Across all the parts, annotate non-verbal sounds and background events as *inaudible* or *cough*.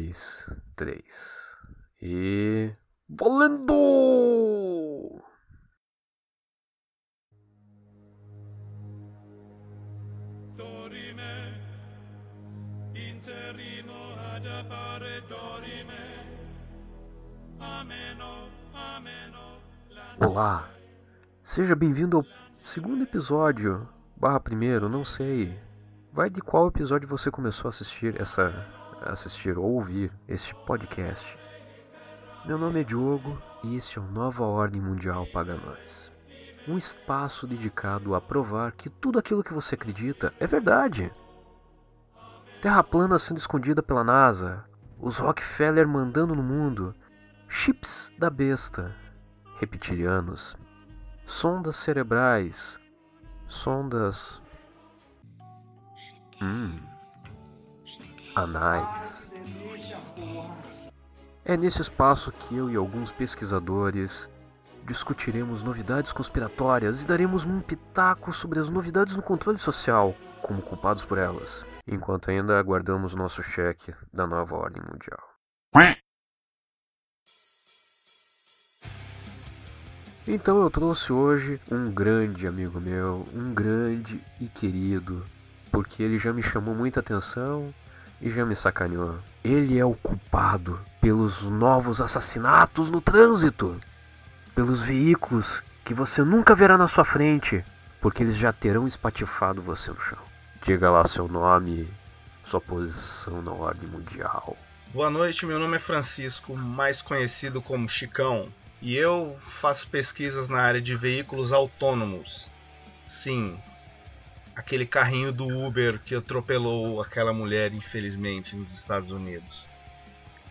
dois, três. E. Valendo! dorime, interrimo ad appare dorime, ameno, ameno, Olá! Seja bem-vindo ao segundo episódio, barra primeiro, não sei. Vai de qual episódio você começou a assistir essa. Assistir ou ouvir este podcast. Meu nome é Diogo e este é o Nova Ordem Mundial Paga Nós. Um espaço dedicado a provar que tudo aquilo que você acredita é verdade. Terra plana sendo escondida pela NASA, os Rockefeller mandando no mundo, chips da besta, reptilianos, sondas cerebrais, sondas. Hum. Anais. É nesse espaço que eu e alguns pesquisadores discutiremos novidades conspiratórias e daremos um pitaco sobre as novidades no controle social, como culpados por elas, enquanto ainda aguardamos nosso cheque da nova ordem mundial. Então eu trouxe hoje um grande amigo meu, um grande e querido, porque ele já me chamou muita atenção e já me sacaneou. Ele é o culpado pelos novos assassinatos no trânsito, pelos veículos que você nunca verá na sua frente, porque eles já terão espatifado você no chão. Diga lá seu nome, sua posição na ordem mundial. Boa noite, meu nome é Francisco, mais conhecido como Chicão, e eu faço pesquisas na área de veículos autônomos. Sim, aquele carrinho do Uber que atropelou aquela mulher, infelizmente, nos Estados Unidos.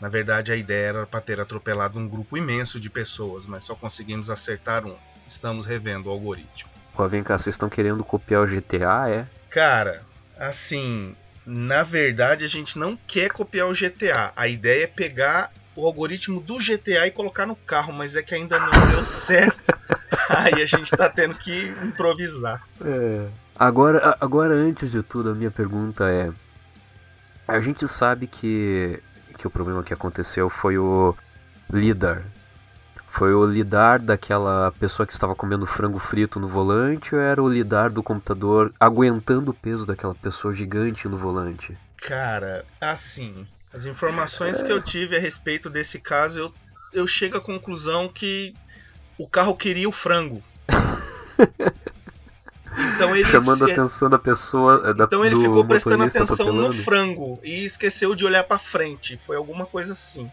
Na verdade, a ideia era para ter atropelado um grupo imenso de pessoas, mas só conseguimos acertar um. Estamos revendo o algoritmo. Pô, vem cá, vocês estão querendo copiar o GTA, é? Cara, assim, na verdade a gente não quer copiar o GTA. A ideia é pegar o algoritmo do GTA e colocar no carro, mas é que ainda não deu certo. *laughs* Aí a gente tá tendo que improvisar. É. Agora, agora, antes de tudo, a minha pergunta é: a gente sabe que, que o problema que aconteceu foi o lidar. Foi o lidar daquela pessoa que estava comendo frango frito no volante ou era o lidar do computador aguentando o peso daquela pessoa gigante no volante? Cara, assim, as informações que eu tive a respeito desse caso, eu, eu chego à conclusão que o carro queria o frango. *laughs* Então ele, Chamando a atenção da pessoa, eh, da, então ele ficou prestando atenção no frango e esqueceu de olhar pra frente. Foi alguma coisa assim.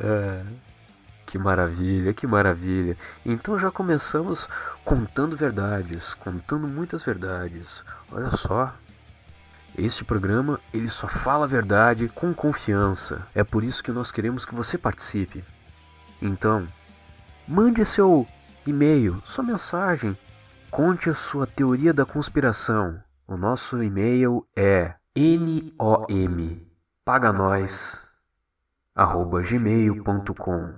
É. Que maravilha, que maravilha. Então já começamos contando verdades, contando muitas verdades. Olha só. Este programa, ele só fala a verdade com confiança. É por isso que nós queremos que você participe. Então, mande seu e-mail, sua mensagem. Conte a sua teoria da conspiração. O nosso e-mail é nom paganós arroba gmail.com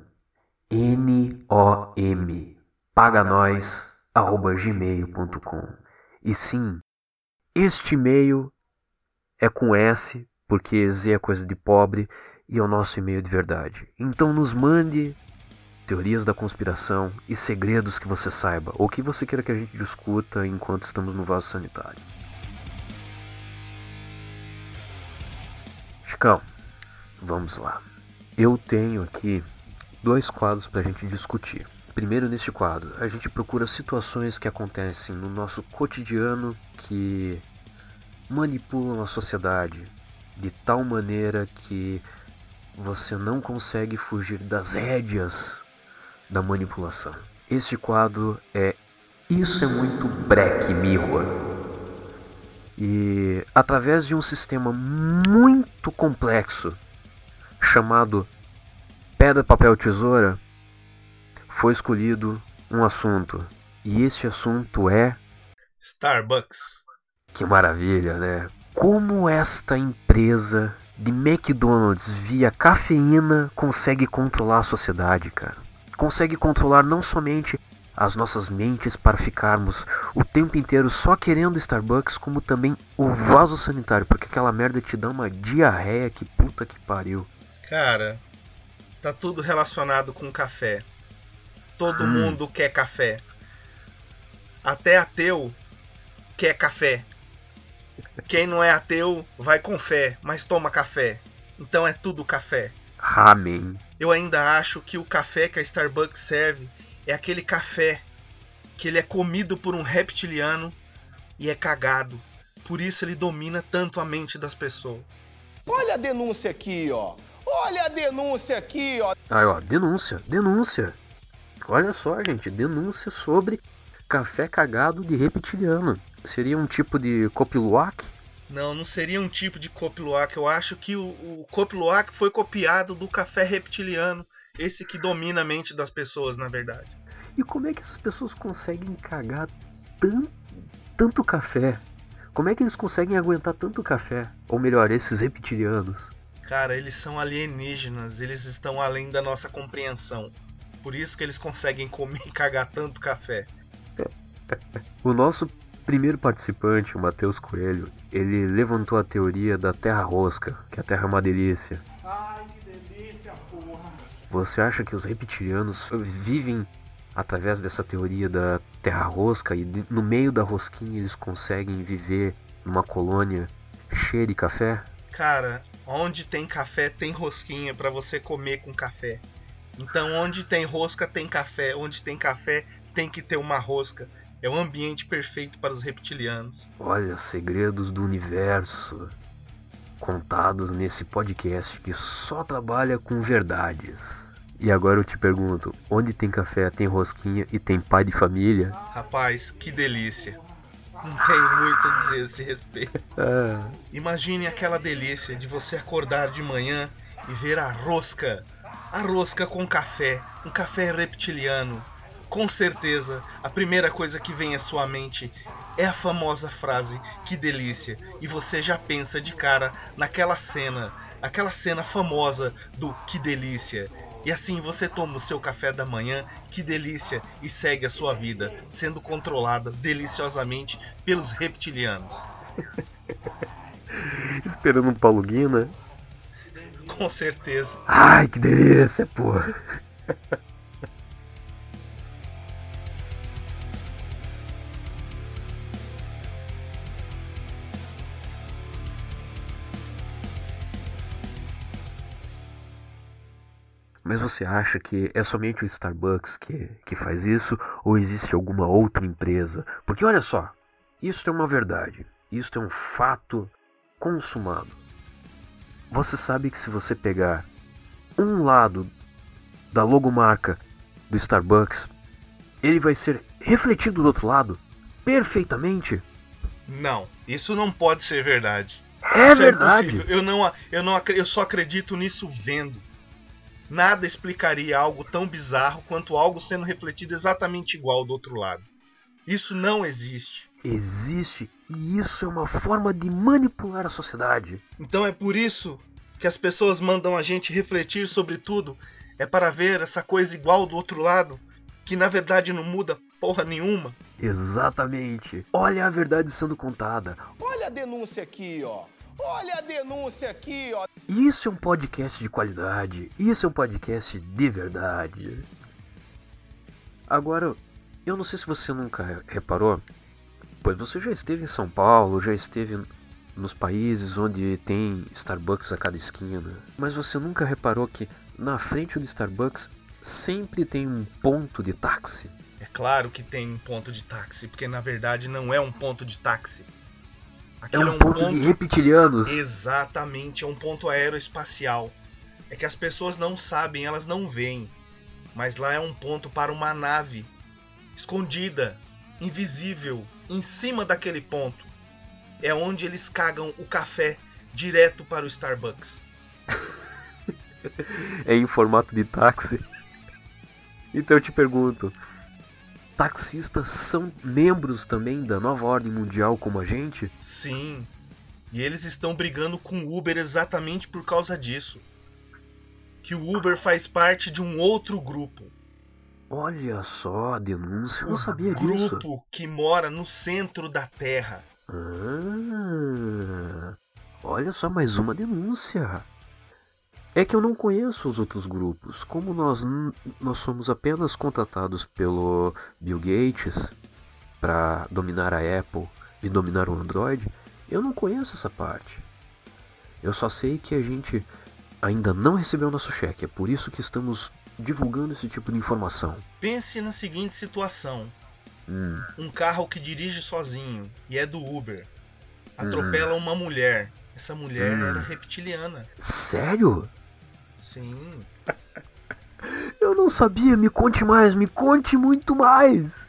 nom paganós arroba gmail.com e sim este e-mail é com S porque Z é coisa de pobre e é o nosso e-mail de verdade. Então nos mande teorias da conspiração e segredos que você saiba ou que você queira que a gente discuta enquanto estamos no vaso sanitário Chicão, vamos lá. Eu tenho aqui dois quadros para a gente discutir. Primeiro, neste quadro, a gente procura situações que acontecem no nosso cotidiano que manipulam a sociedade de tal maneira que você não consegue fugir das rédeas da manipulação. Este quadro é Isso é muito Black Mirror. E através de um sistema muito complexo chamado Pedra, Papel, Tesoura, foi escolhido um assunto. E este assunto é. Starbucks. Que maravilha, né? Como esta empresa de McDonald's via cafeína consegue controlar a sociedade, cara? Consegue controlar não somente as nossas mentes para ficarmos o tempo inteiro só querendo Starbucks, como também o vaso sanitário, porque aquela merda te dá uma diarreia que puta que pariu. Cara, tá tudo relacionado com café. Todo Hum. mundo quer café. Até ateu quer café. Quem não é ateu vai com fé, mas toma café. Então é tudo café. Amém. Eu ainda acho que o café que a Starbucks serve é aquele café que ele é comido por um reptiliano e é cagado. Por isso ele domina tanto a mente das pessoas. Olha a denúncia aqui, ó. Olha a denúncia aqui, ó. Aí, ó, denúncia, denúncia. Olha só, gente, denúncia sobre café cagado de reptiliano. Seria um tipo de copiluac? Não, não seria um tipo de copiluac. Eu acho que o, o copiluac foi copiado do café reptiliano. Esse que domina a mente das pessoas, na verdade. E como é que essas pessoas conseguem cagar tan- tanto café? Como é que eles conseguem aguentar tanto café? Ou melhor, esses reptilianos? Cara, eles são alienígenas. Eles estão além da nossa compreensão. Por isso que eles conseguem comer e cagar tanto café. *laughs* O nosso primeiro participante, o Matheus Coelho, ele levantou a teoria da Terra Rosca, que a Terra é uma delícia. Ai, que delícia, porra. Você acha que os reptilianos vivem através dessa teoria da Terra Rosca e no meio da rosquinha eles conseguem viver numa colônia cheia de café? Cara, onde tem café tem rosquinha pra você comer com café. Então, onde tem rosca tem café. Onde tem café tem que ter uma rosca. É o ambiente perfeito para os reptilianos. Olha, segredos do universo contados nesse podcast que só trabalha com verdades. E agora eu te pergunto, onde tem café, tem rosquinha e tem pai de família? Rapaz, que delícia. Não tenho muito a dizer a esse respeito. Ah, Imagine aquela delícia de você acordar de manhã e ver a rosca. A rosca com café, um café reptiliano. Com certeza, a primeira coisa que vem à sua mente é a famosa frase que delícia, e você já pensa de cara naquela cena, aquela cena famosa do que delícia. E assim você toma o seu café da manhã, que delícia, e segue a sua vida, sendo controlada deliciosamente pelos reptilianos. *laughs* esperando um Paulo Guina. Com certeza. Ai, que delícia, pô. *laughs* Mas você acha que é somente o Starbucks que, que faz isso ou existe alguma outra empresa? Porque olha só, isso é uma verdade, isso é um fato consumado. Você sabe que se você pegar um lado da logomarca do Starbucks, ele vai ser refletido do outro lado perfeitamente? Não, isso não pode ser verdade. É Isso verdade. eu não, eu não, eu só acredito nisso vendo. Nada explicaria algo tão bizarro quanto algo sendo refletido exatamente igual do outro lado. Isso não existe. Existe e isso é uma forma de manipular a sociedade. Então é por isso que as pessoas mandam a gente refletir sobre tudo. É para ver essa coisa igual do outro lado, que na verdade não muda porra nenhuma. Exatamente. Olha a verdade sendo contada. Olha a denúncia aqui, ó. Olha a denúncia aqui, ó. Isso é um podcast de qualidade. Isso é um podcast de verdade. Agora, eu não sei se você nunca reparou, pois você já esteve em São Paulo, já esteve nos países onde tem Starbucks a cada esquina, mas você nunca reparou que na frente do Starbucks sempre tem um ponto de táxi? É claro que tem um ponto de táxi, porque na verdade não é um ponto de táxi. É Aquilo um ponto de reptilianos. Exatamente, é um ponto aeroespacial. É que as pessoas não sabem, elas não veem. Mas lá é um ponto para uma nave escondida, invisível, em cima daquele ponto. É onde eles cagam o café direto para o Starbucks. *laughs* é em formato de táxi. Então eu te pergunto: taxistas são membros também da nova ordem mundial como a gente? Sim. E eles estão brigando com o Uber exatamente por causa disso. Que o Uber faz parte de um outro grupo. Olha só a denúncia, eu não sabia grupo disso. que mora no centro da Terra. Ah, olha só mais uma denúncia. É que eu não conheço os outros grupos. Como nós, nós somos apenas contratados pelo Bill Gates para dominar a Apple e dominar o Android, eu não conheço essa parte. Eu só sei que a gente ainda não recebeu nosso cheque. É por isso que estamos divulgando esse tipo de informação. Pense na seguinte situação: Hum, um carro que dirige sozinho e é do Uber atropela uma mulher. Essa mulher Hum. era reptiliana. sério? Sim. Eu não sabia. Me conte mais. Me conte muito mais.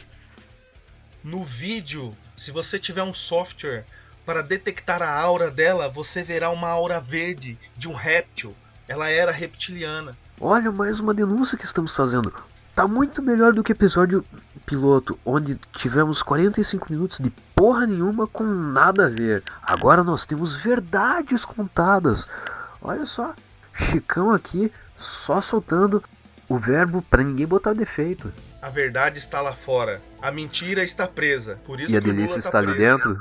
No vídeo, se você tiver um software para detectar a aura dela, você verá uma aura verde de um réptil. Ela era reptiliana. Olha, mais uma denúncia que estamos fazendo. Tá muito melhor do que o episódio piloto, onde tivemos 45 minutos de porra nenhuma com nada a ver. Agora nós temos verdades contadas. Olha só, Chicão aqui só soltando o verbo pra ninguém botar defeito. A verdade está lá fora. A mentira está presa. Por isso E a delícia tá está ali preso. dentro?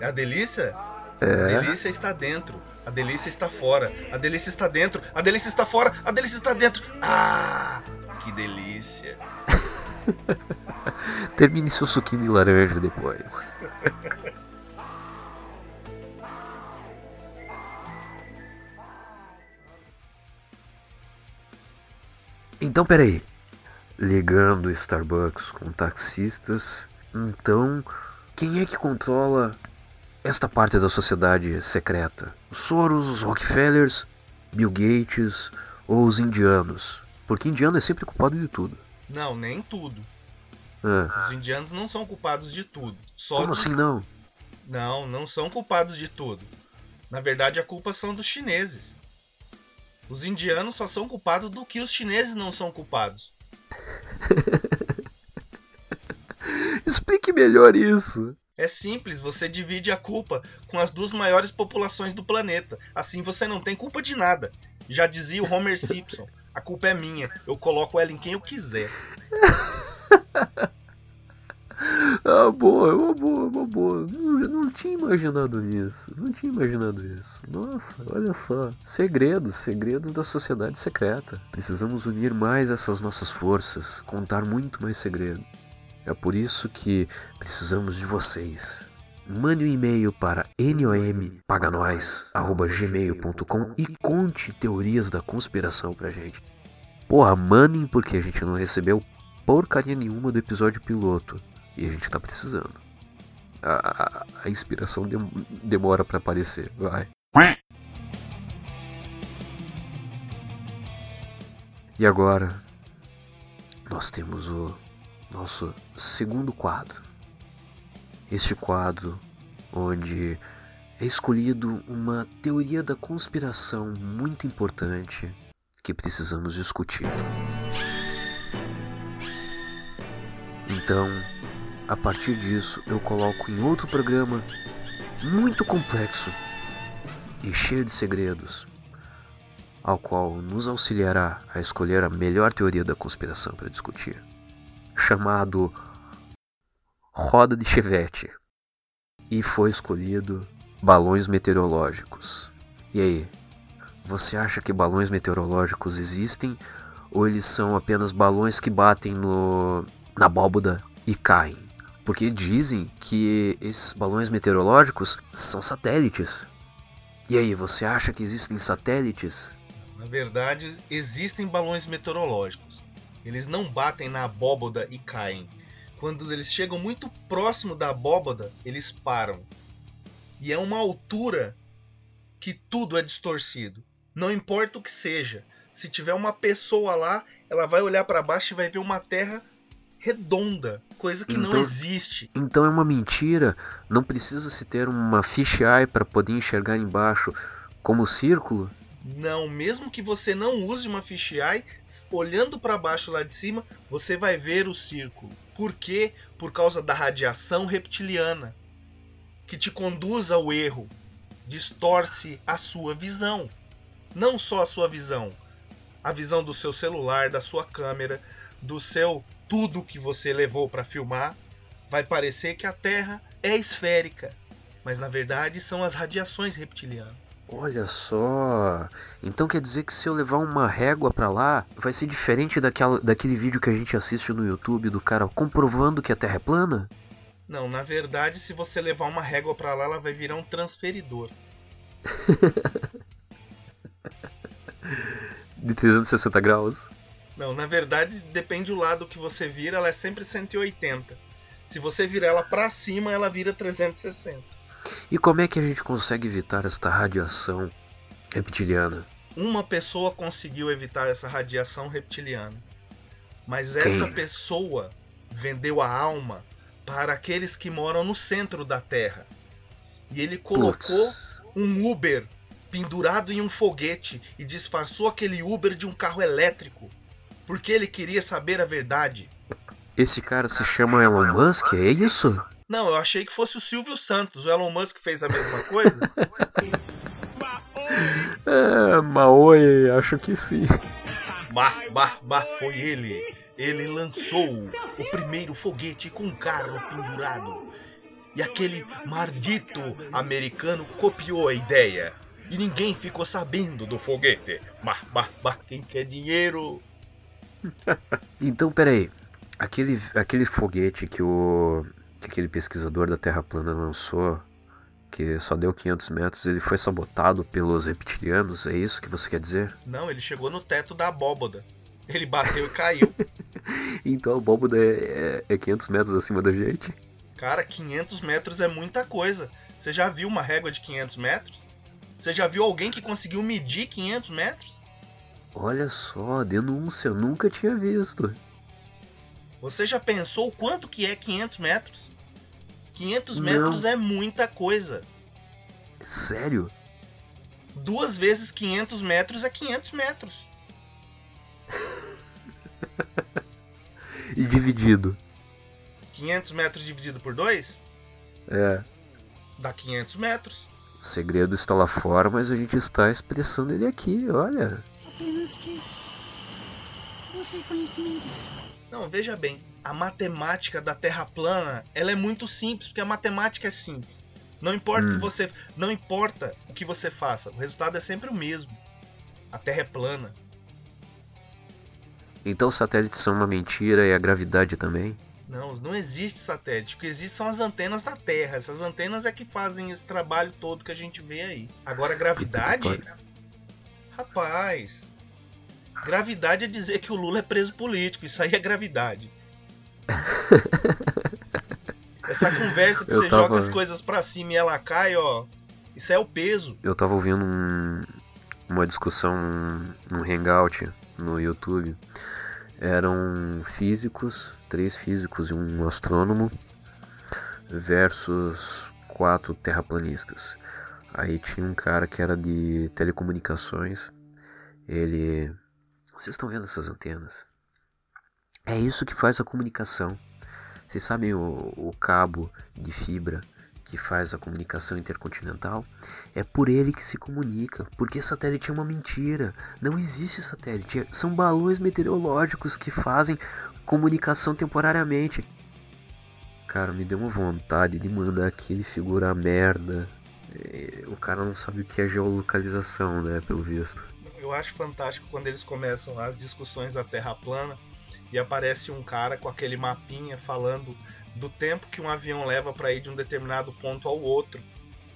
A delícia? A É. delícia está dentro. A delícia está fora. A delícia está dentro. A delícia está fora. A delícia está dentro. Ah, que delícia. *laughs* Termine seu suquinho de laranja depois. *laughs* Então, peraí. Ligando Starbucks com taxistas. Então, quem é que controla esta parte da sociedade secreta? Os Soros, os Rockefellers, Bill Gates ou os indianos? Porque indiano é sempre culpado de tudo. Não, nem tudo. Ah, Os indianos não são culpados de tudo. Só como de- assim não? Não, não são culpados de tudo. Na verdade, a culpa são dos chineses. Os indianos só são culpados do que os chineses não são culpados. *laughs* Explique melhor isso. É simples, você divide a culpa com as duas maiores populações do planeta. Assim você não tem culpa de nada. Já dizia o Homer Simpson: a culpa é minha, eu coloco ela em quem eu quiser. *laughs* Ah, boa, uma boa, uma boa. Não, não tinha imaginado isso. Não tinha imaginado isso. Nossa, olha só. Segredos, segredos da sociedade secreta. Precisamos unir mais essas nossas forças, contar muito mais segredo. É por isso que precisamos de vocês. Mande um e-mail para nompaganois.gmail.com e conte teorias da conspiração pra gente. Porra, mandem porque a gente não recebeu porcaria nenhuma do episódio piloto. E a gente tá precisando. A, a- a inspiração dem- demora pra aparecer, vai. E agora, nós temos o nosso segundo quadro. Este quadro onde é escolhido uma teoria da conspiração muito importante que precisamos discutir. Então, a partir disso, eu coloco em outro programa muito complexo e cheio de segredos, ao qual nos auxiliará a escolher a melhor teoria da conspiração para discutir, chamado Roda de Chevette. E foi escolhido balões meteorológicos. E aí, você acha que balões meteorológicos existem ou eles são apenas balões que batem no na abóboda e caem? Porque dizem que esses balões meteorológicos são satélites. E aí, você acha que existem satélites? Na verdade, existem balões meteorológicos. Eles não batem na abóboda e caem. Quando eles chegam muito próximo da abóboda, eles param. E é uma altura que tudo é distorcido. Não importa o que seja. Se tiver uma pessoa lá, ela vai olhar para baixo e vai ver uma terra redonda, coisa que não Então- existe. Então é uma mentira. Não precisa se ter uma fisheye para poder enxergar embaixo como círculo? Não, mesmo que você não use uma fisheye, olhando para baixo lá de cima, você vai ver o círculo. Por quê? Por causa da radiação reptiliana, que te conduz ao erro, distorce a sua visão. Não só a sua visão, a visão do seu celular, da sua câmera, do seu tudo que você levou para filmar, vai parecer que a Terra é esférica, mas na verdade são as radiações reptilianas. Olha só. Então quer dizer que se eu levar uma régua pra lá, vai ser diferente daquela, daquele vídeo que a gente assiste no YouTube do cara comprovando que a Terra é plana? Não, na verdade, se você levar uma régua pra lá, ela vai virar um transferidor. *laughs* De 360 graus? Não, na verdade, depende do lado que você vira, ela é sempre 180. Se você virar ela pra cima, ela vira 360. E como é que a gente consegue evitar esta radiação reptiliana? Uma pessoa conseguiu evitar essa radiação reptiliana. Mas Quem? essa pessoa vendeu a alma para aqueles que moram no centro da Terra. E ele colocou Putz. um Uber pendurado em um foguete e disfarçou aquele Uber de um carro elétrico. Porque ele queria saber a verdade. Esse cara se chama Elon Musk, é isso? Não, eu achei que fosse o Silvio Santos. O Elon Musk fez a mesma coisa. *laughs* É, Maoi, acho que sim. Bah, bah, bah, foi ele. Ele lançou o primeiro foguete com um carro pendurado. E aquele maldito americano copiou a ideia. E ninguém ficou sabendo do foguete. Bah, bah, bah, quem quer dinheiro? *laughs* Então, peraí. Aquele, aquele foguete que o que aquele pesquisador da Terra plana lançou, que só deu 500 metros, ele foi sabotado pelos reptilianos, é isso que você quer dizer? Não, ele chegou no teto da abóboda. Ele bateu e caiu. *laughs* Então a abóboda é, é, é 500 metros acima da gente? Cara, 500 metros é muita coisa. Você já viu uma régua de 500 metros? Você já viu alguém que conseguiu medir 500 metros? Olha só, denúncia, eu nunca tinha visto. Você já pensou o quanto que é 500 metros? 500 Não. metros é muita coisa. Sério? Duas vezes 500 metros é 500 metros. *laughs* E dividido? 500 metros dividido por 2 É. dá 500 metros. O segredo está lá fora, mas a gente está expressando ele aqui, olha. Apenas que você conhecimento. Não, veja bem, a matemática da Terra plana, ela é muito simples, porque a matemática é simples. Não importa o Hum. que você, não importa o que você faça, o resultado é sempre o mesmo. A Terra é plana. Então os satélites são uma mentira e a gravidade também? Não, não existe satélite. O que existe são as antenas da Terra. Essas antenas é que fazem esse trabalho todo que a gente vê aí. Agora, gravidade? Puta que Rapaz. Gravidade é dizer que o Lula é preso político. Isso aí é gravidade. *laughs* Essa conversa que Eu você tava- joga as coisas pra cima e ela cai, ó. Isso é o peso. Eu tava ouvindo um- uma discussão num hangout no YouTube. Eram físicos, três físicos e um astrônomo, versus quatro terraplanistas. Aí tinha um cara que era de telecomunicações. Ele. Vocês estão vendo essas antenas? É isso que faz a comunicação. Vocês sabem o, o cabo de fibra que faz a comunicação intercontinental? É por ele que se comunica, porque satélite é uma mentira. Não existe satélite, são balões meteorológicos que fazem comunicação temporariamente. Cara, me deu uma vontade de mandar aquele figura merda. É, O cara não sabe o que é geolocalização, né? Pelo visto. Eu acho fantástico quando eles começam as discussões da Terra plana e aparece um cara com aquele mapinha falando do tempo que um avião leva para ir de um determinado ponto ao outro.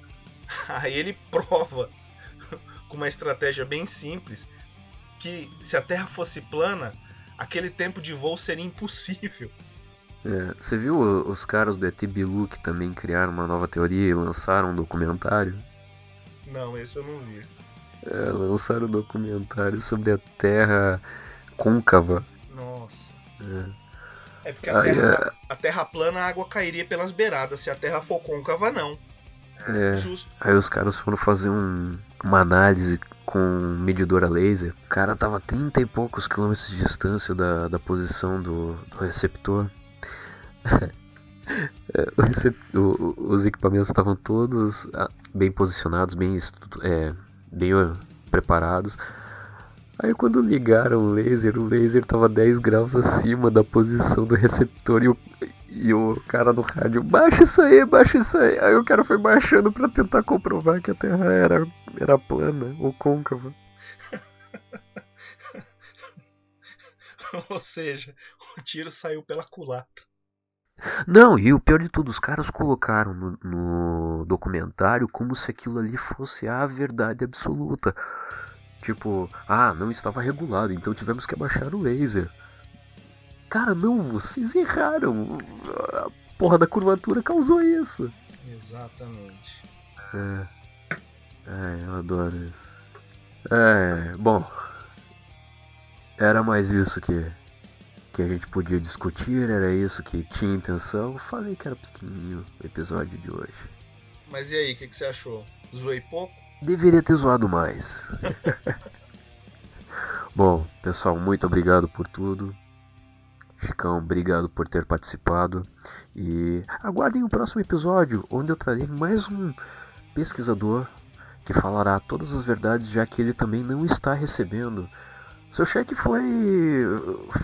*laughs* Aí ele prova *laughs* com uma estratégia bem simples que se a Terra fosse plana, aquele tempo de voo seria impossível. É, você viu os caras do ET Bilu que também criaram uma nova teoria e lançaram um documentário? Não, esse eu não vi. É, lançaram um documentário sobre a Terra côncava. Nossa. É. É porque a Aí, terra, a terra plana, a água cairia pelas beiradas. Se a terra for côncava, não. É. Justo. Aí os caras foram fazer um- uma análise com um medidor a laser. O cara tava a 30 e poucos quilômetros de distância da, da posição do, do receptor. *laughs* É, o recep- o- os equipamentos estavam todos ah, bem posicionados, bem, estu- é, bem preparados. Aí quando ligaram o laser, o laser tava 10 graus acima da posição do receptor e o, e o cara no rádio, baixa isso aí, baixa isso aí. Aí o cara foi baixando pra tentar comprovar que a Terra era, era plana ou côncava. *laughs* Ou seja, o tiro saiu pela culatra. Não, e o pior de tudo, os caras colocaram no, no documentário como se aquilo ali fosse a verdade absoluta. Tipo, ah, não estava regulado, então tivemos que abaixar o laser. Cara, não, vocês erraram. A porra da curvatura causou isso. Exatamente. É. É, eu adoro isso. É, bom. Era mais isso que, que a gente podia discutir, era isso que tinha intenção. Falei que era pequenininho o episódio de hoje. Mas e aí, o que, que você achou? Zoei pouco? Deveria ter zoado mais. *laughs* Bom, pessoal, muito obrigado por tudo. Chicão, obrigado por ter participado. E aguardem o próximo episódio, onde eu trarei mais um pesquisador que falará todas as verdades, já que ele também não está recebendo. Seu cheque foi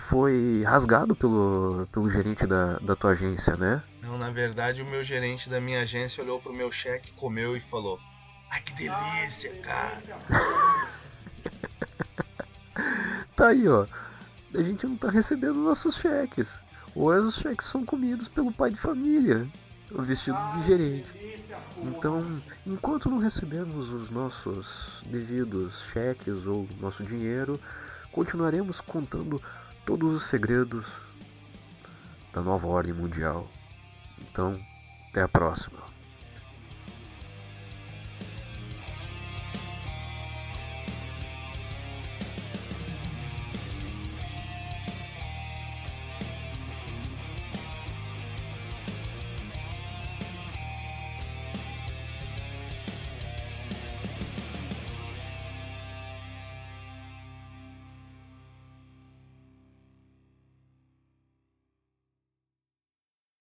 foi rasgado pelo, pelo gerente da, da tua agência, né? Não, na verdade, o meu gerente da minha agência olhou pro meu cheque, comeu e falou: Ai, que delícia, cara. *laughs* Tá aí, ó. A gente não tá recebendo nossos cheques. Ou os cheques são comidos pelo pai de família, o vestido de gerente. Então, enquanto não recebemos os nossos devidos cheques ou nosso dinheiro, continuaremos contando todos os segredos da nova ordem mundial. Então, até a próxima.